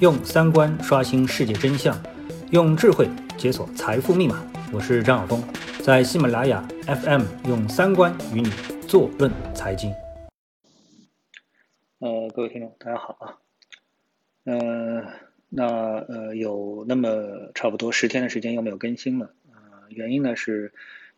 用三观刷新世界真相，用智慧解锁财富密码。我是张晓峰，在喜马拉雅 FM 用三观与你坐论财经。呃，各位听众，大家好啊。呃，那呃有那么差不多十天的时间又没有更新了啊，原因呢是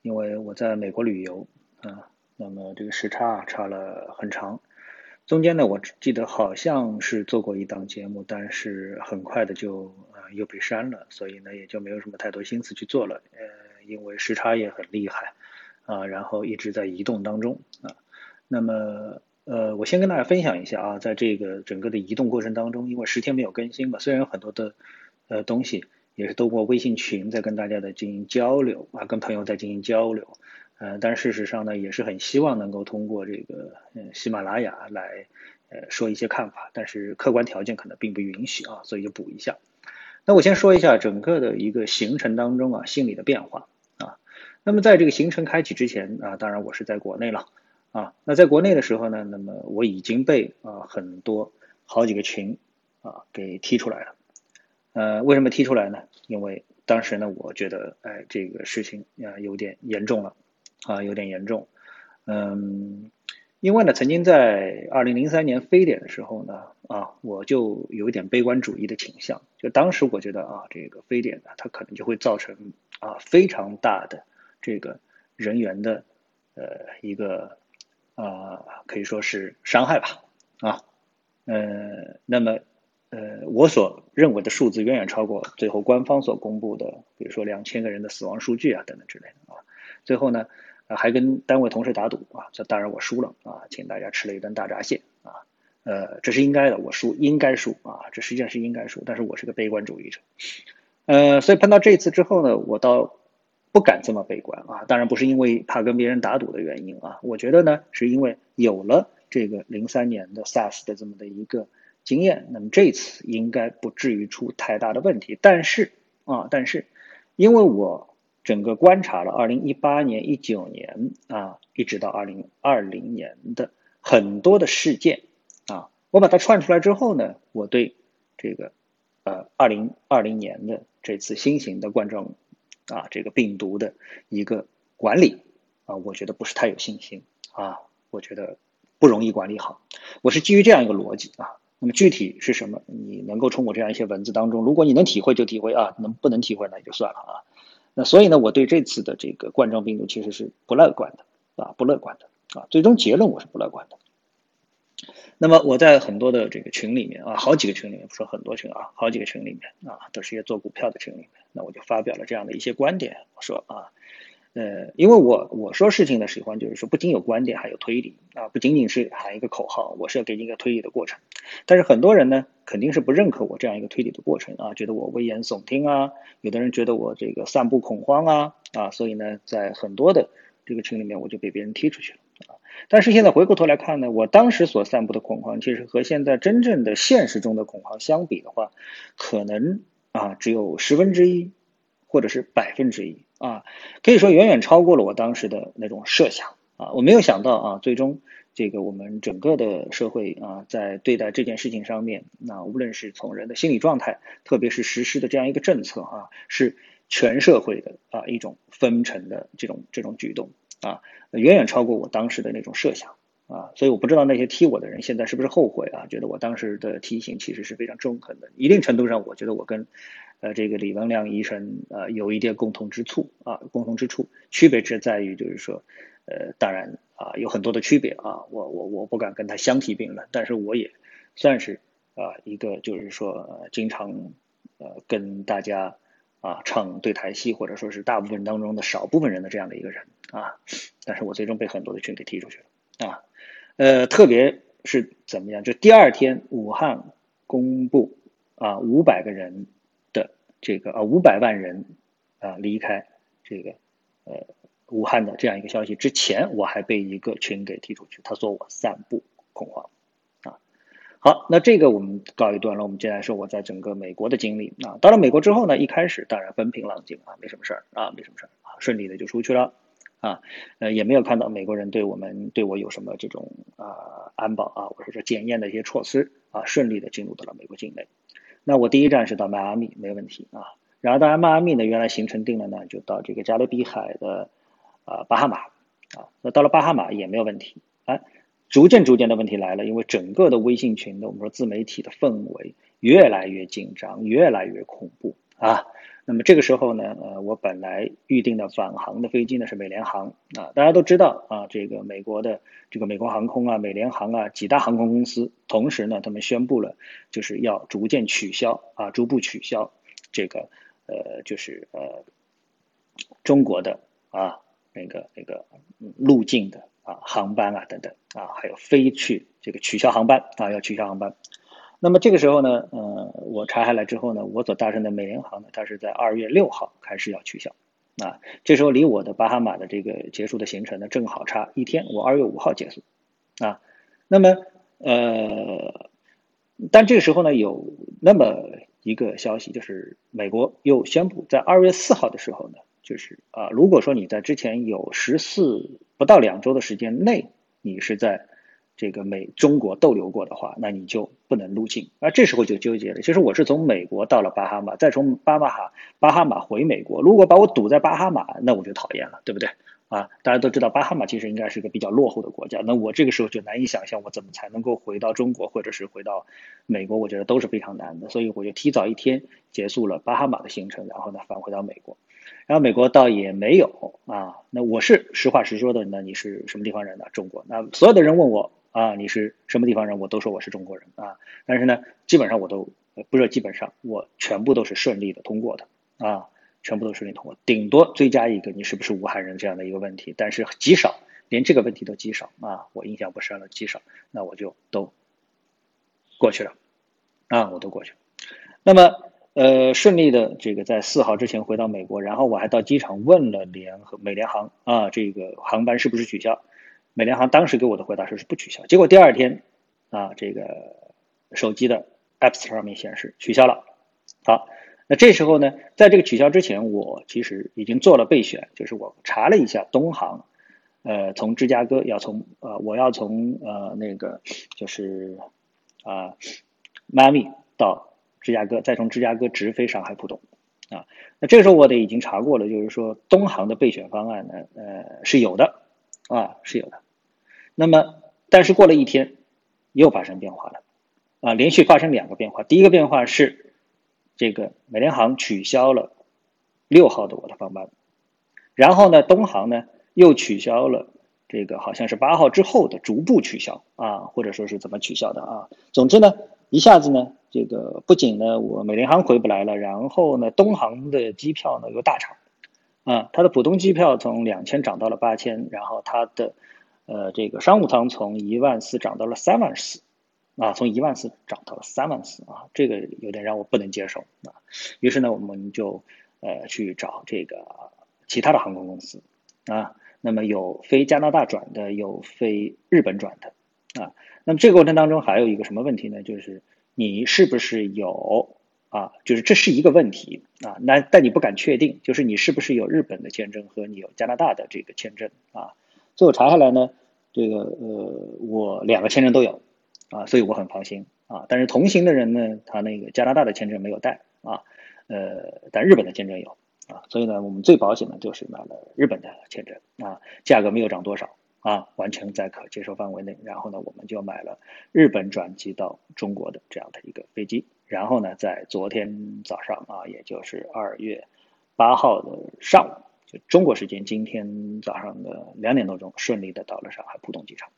因为我在美国旅游啊，那么这个时差差了很长。中间呢，我记得好像是做过一档节目，但是很快的就呃又被删了，所以呢也就没有什么太多心思去做了。呃，因为时差也很厉害啊，然后一直在移动当中啊。那么呃，我先跟大家分享一下啊，在这个整个的移动过程当中，因为十天没有更新嘛，虽然有很多的呃东西也是通过微信群在跟大家的进行交流啊，跟朋友在进行交流。呃，但事实上呢，也是很希望能够通过这个呃喜马拉雅来呃说一些看法，但是客观条件可能并不允许啊，所以就补一下。那我先说一下整个的一个行程当中啊心理的变化啊。那么在这个行程开启之前啊，当然我是在国内了啊。那在国内的时候呢，那么我已经被啊很多好几个群啊给踢出来了。呃，为什么踢出来呢？因为当时呢，我觉得哎这个事情啊有点严重了。啊，有点严重，嗯，因为呢，曾经在二零零三年非典的时候呢，啊，我就有一点悲观主义的倾向，就当时我觉得啊，这个非典呢，它可能就会造成啊非常大的这个人员的呃一个啊可以说是伤害吧，啊，呃，那么呃我所认为的数字远远超过最后官方所公布的，比如说两千个人的死亡数据啊等等之类的啊，最后呢。啊还跟单位同事打赌啊，这当然我输了啊，请大家吃了一顿大闸蟹啊，呃，这是应该的，我输应该输啊，这实际上是应该输，但是我是个悲观主义者，呃，所以碰到这次之后呢，我倒不敢这么悲观啊，当然不是因为怕跟别人打赌的原因啊，我觉得呢，是因为有了这个零三年的 SARS 的这么的一个经验，那么这次应该不至于出太大的问题，但是啊，但是因为我。整个观察了二零一八年、一九年啊，一直到二零二零年的很多的事件啊，我把它串出来之后呢，我对这个呃二零二零年的这次新型的冠状啊这个病毒的一个管理啊，我觉得不是太有信心啊，我觉得不容易管理好。我是基于这样一个逻辑啊，那么具体是什么？你能够从我这样一些文字当中，如果你能体会就体会啊，能不能体会那也就算了啊。那所以呢，我对这次的这个冠状病毒其实是不乐观的啊，不乐观的啊。最终结论我是不乐观的。那么我在很多的这个群里面啊，好几个群里面，不说很多群啊，好几个群里面啊，都是一些做股票的群里面，那我就发表了这样的一些观点，我说啊。呃，因为我我说事情的喜欢就是说，不仅有观点，还有推理啊，不仅仅是喊一个口号，我是要给你一个推理的过程。但是很多人呢，肯定是不认可我这样一个推理的过程啊，觉得我危言耸听啊，有的人觉得我这个散布恐慌啊啊，所以呢，在很多的这个群里面，我就被别人踢出去了啊。但是现在回过头来看呢，我当时所散布的恐慌，其实和现在真正的现实中的恐慌相比的话，可能啊只有十分之一，或者是百分之一。啊，可以说远远超过了我当时的那种设想啊！我没有想到啊，最终这个我们整个的社会啊，在对待这件事情上面，那无论是从人的心理状态，特别是实施的这样一个政策啊，是全社会的啊一种分成的这种这种举动啊，远远超过我当时的那种设想啊！所以我不知道那些踢我的人现在是不是后悔啊？觉得我当时的提醒其实是非常中肯的，一定程度上，我觉得我跟。呃，这个李文亮医生呃有一点共同之处啊，共同之处，区别只在于就是说，呃，当然啊有很多的区别啊，我我我不敢跟他相提并论，但是我也算是啊一个就是说经常呃跟大家啊唱对台戏，或者说是大部分当中的少部分人的这样的一个人啊，但是我最终被很多的群给踢出去了啊，呃，特别是怎么样，就第二天武汉公布啊五百个人的。这个啊，五百万人啊离开这个呃武汉的这样一个消息之前，我还被一个群给踢出去，他说我散布恐慌啊。好，那这个我们告一段落，我们接下来说我在整个美国的经历啊。到了美国之后呢，一开始当然风平浪静啊，没什么事儿啊，没什么事儿啊，顺利的就出去了啊，呃也没有看到美国人对我们对我有什么这种啊安保啊或者说检验的一些措施啊，顺利的进入到了美国境内。那我第一站是到迈阿密，没问题啊。然后到迈阿密呢，原来行程定了呢，就到这个加勒比海的啊巴哈马啊。那到了巴哈马也没有问题。哎，逐渐逐渐的问题来了，因为整个的微信群的我们说自媒体的氛围越来越紧张，越来越恐怖啊。那么这个时候呢，呃，我本来预定的返航的飞机呢是美联航啊，大家都知道啊，这个美国的这个美国航空啊、美联航啊几大航空公司，同时呢，他们宣布了就是要逐渐取消啊，逐步取消这个呃，就是呃中国的啊那个那个路径的啊航班啊等等啊，还有飞去这个取消航班啊，要取消航班。那么这个时候呢，呃，我查下来之后呢，我所搭乘的美联航呢，它是在二月六号开始要取消，啊，这时候离我的巴哈马的这个结束的行程呢，正好差一天，我二月五号结束，啊，那么呃，但这个时候呢，有那么一个消息，就是美国又宣布在二月四号的时候呢，就是啊，如果说你在之前有十四不到两周的时间内，你是在这个美中国逗留过的话，那你就不能入境。而这时候就纠结了。其实我是从美国到了巴哈马，再从巴马哈巴哈马回美国。如果把我堵在巴哈马，那我就讨厌了，对不对？啊，大家都知道巴哈马其实应该是一个比较落后的国家。那我这个时候就难以想象我怎么才能够回到中国，或者是回到美国，我觉得都是非常难的。所以我就提早一天结束了巴哈马的行程，然后呢返回到美国。然后美国倒也没有啊。那我是实话实说的。那你是什么地方人呢？中国。那所有的人问我。啊，你是什么地方人？我都说我是中国人啊。但是呢，基本上我都不是基本上，我全部都是顺利的通过的啊，全部都顺利通过。顶多追加一个你是不是武汉人这样的一个问题，但是极少，连这个问题都极少啊。我印象不深了，极少，那我就都过去了啊，我都过去了。那么呃，顺利的这个在四号之前回到美国，然后我还到机场问了联合美联航啊，这个航班是不是取消？美联航当时给我的回答说是不取消，结果第二天，啊，这个手机的 APPS 上面显示取消了。好，那这时候呢，在这个取消之前，我其实已经做了备选，就是我查了一下东航，呃，从芝加哥要从呃，我要从呃那个就是啊迈阿密到芝加哥，再从芝加哥直飞上海浦东，啊，那这个时候我得已经查过了，就是说东航的备选方案呢，呃是有的。啊，是有的。那么，但是过了一天，又发生变化了。啊，连续发生两个变化。第一个变化是，这个美联航取消了六号的我的航班，然后呢，东航呢又取消了这个好像是八号之后的逐步取消啊，或者说是怎么取消的啊？总之呢，一下子呢，这个不仅呢我美联航回不来了，然后呢，东航的机票呢又大涨。啊，它的普通机票从两千涨到了八千，然后它的呃这个商务舱从一万四涨到了三万四，啊，从一万四涨到了三万四啊，这个有点让我不能接受啊。于是呢，我们就呃去找这个其他的航空公司啊，那么有飞加拿大转的，有飞日本转的啊。那么这个过程当中还有一个什么问题呢？就是你是不是有？啊，就是这是一个问题啊，那但你不敢确定，就是你是不是有日本的签证和你有加拿大的这个签证啊？最后查下来呢，这个呃，我两个签证都有啊，所以我很放心啊。但是同行的人呢，他那个加拿大的签证没有带啊，呃，但日本的签证有啊，所以呢，我们最保险的就是买了日本的签证啊，价格没有涨多少啊，完全在可接受范围内。然后呢，我们就买了日本转机到中国的这样的一个飞机。然后呢，在昨天早上啊，也就是二月八号的上午，就中国时间今天早上的两点多钟，顺利的到了上海浦东机场。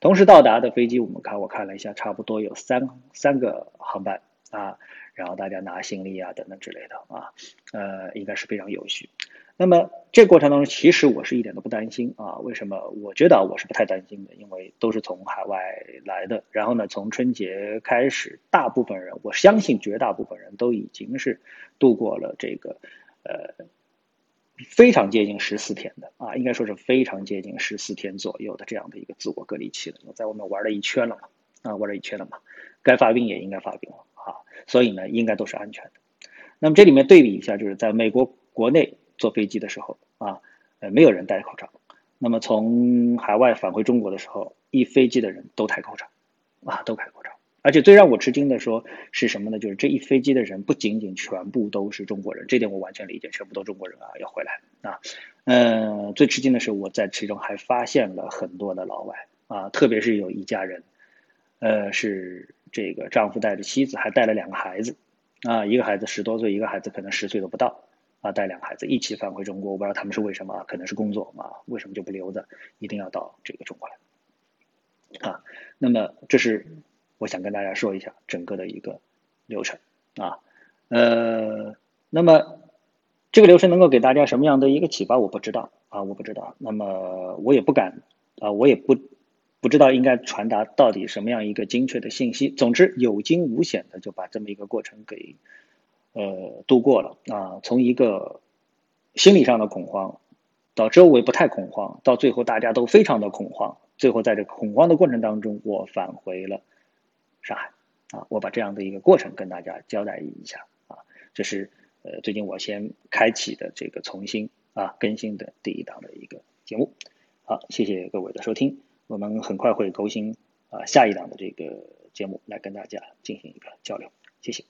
同时到达的飞机，我们看我看了一下，差不多有三三个航班啊，然后大家拿行李啊等等之类的啊，呃，应该是非常有序。那么这过程当中，其实我是一点都不担心啊。为什么？我觉得我是不太担心的，因为都是从海外来的。然后呢，从春节开始，大部分人，我相信绝大部分人都已经是度过了这个呃非常接近十四天的啊，应该说是非常接近十四天左右的这样的一个自我隔离期了。我在外面玩了一圈了嘛，啊，玩了一圈了嘛，该发病也应该发病了啊，所以呢，应该都是安全的。那么这里面对比一下，就是在美国国内。坐飞机的时候啊，呃，没有人戴口罩。那么从海外返回中国的时候，一飞机的人都戴口罩，啊，都戴口罩。而且最让我吃惊的说是什么呢？就是这一飞机的人不仅仅全部都是中国人，这点我完全理解，全部都中国人啊要回来啊。嗯，最吃惊的是我在其中还发现了很多的老外啊，特别是有一家人，呃，是这个丈夫带着妻子，还带了两个孩子啊，一个孩子十多岁，一个孩子可能十岁都不到啊，带两个孩子一起返回中国，我不知道他们是为什么，可能是工作嘛，为什么就不留着，一定要到这个中国来啊？那么这是。我想跟大家说一下整个的一个流程啊，呃，那么这个流程能够给大家什么样的一个启发，我不知道啊，我不知道。那么我也不敢啊，我也不不知道应该传达到底什么样一个精确的信息。总之有惊无险的就把这么一个过程给呃度过了啊，从一个心理上的恐慌到周围不太恐慌，到最后大家都非常的恐慌，最后在这恐慌的过程当中，我返回了。上海啊，我把这样的一个过程跟大家交代一下啊，这是呃最近我先开启的这个重新啊更新的第一档的一个节目，好，谢谢各位的收听，我们很快会更新啊下一档的这个节目来跟大家进行一个交流，谢谢。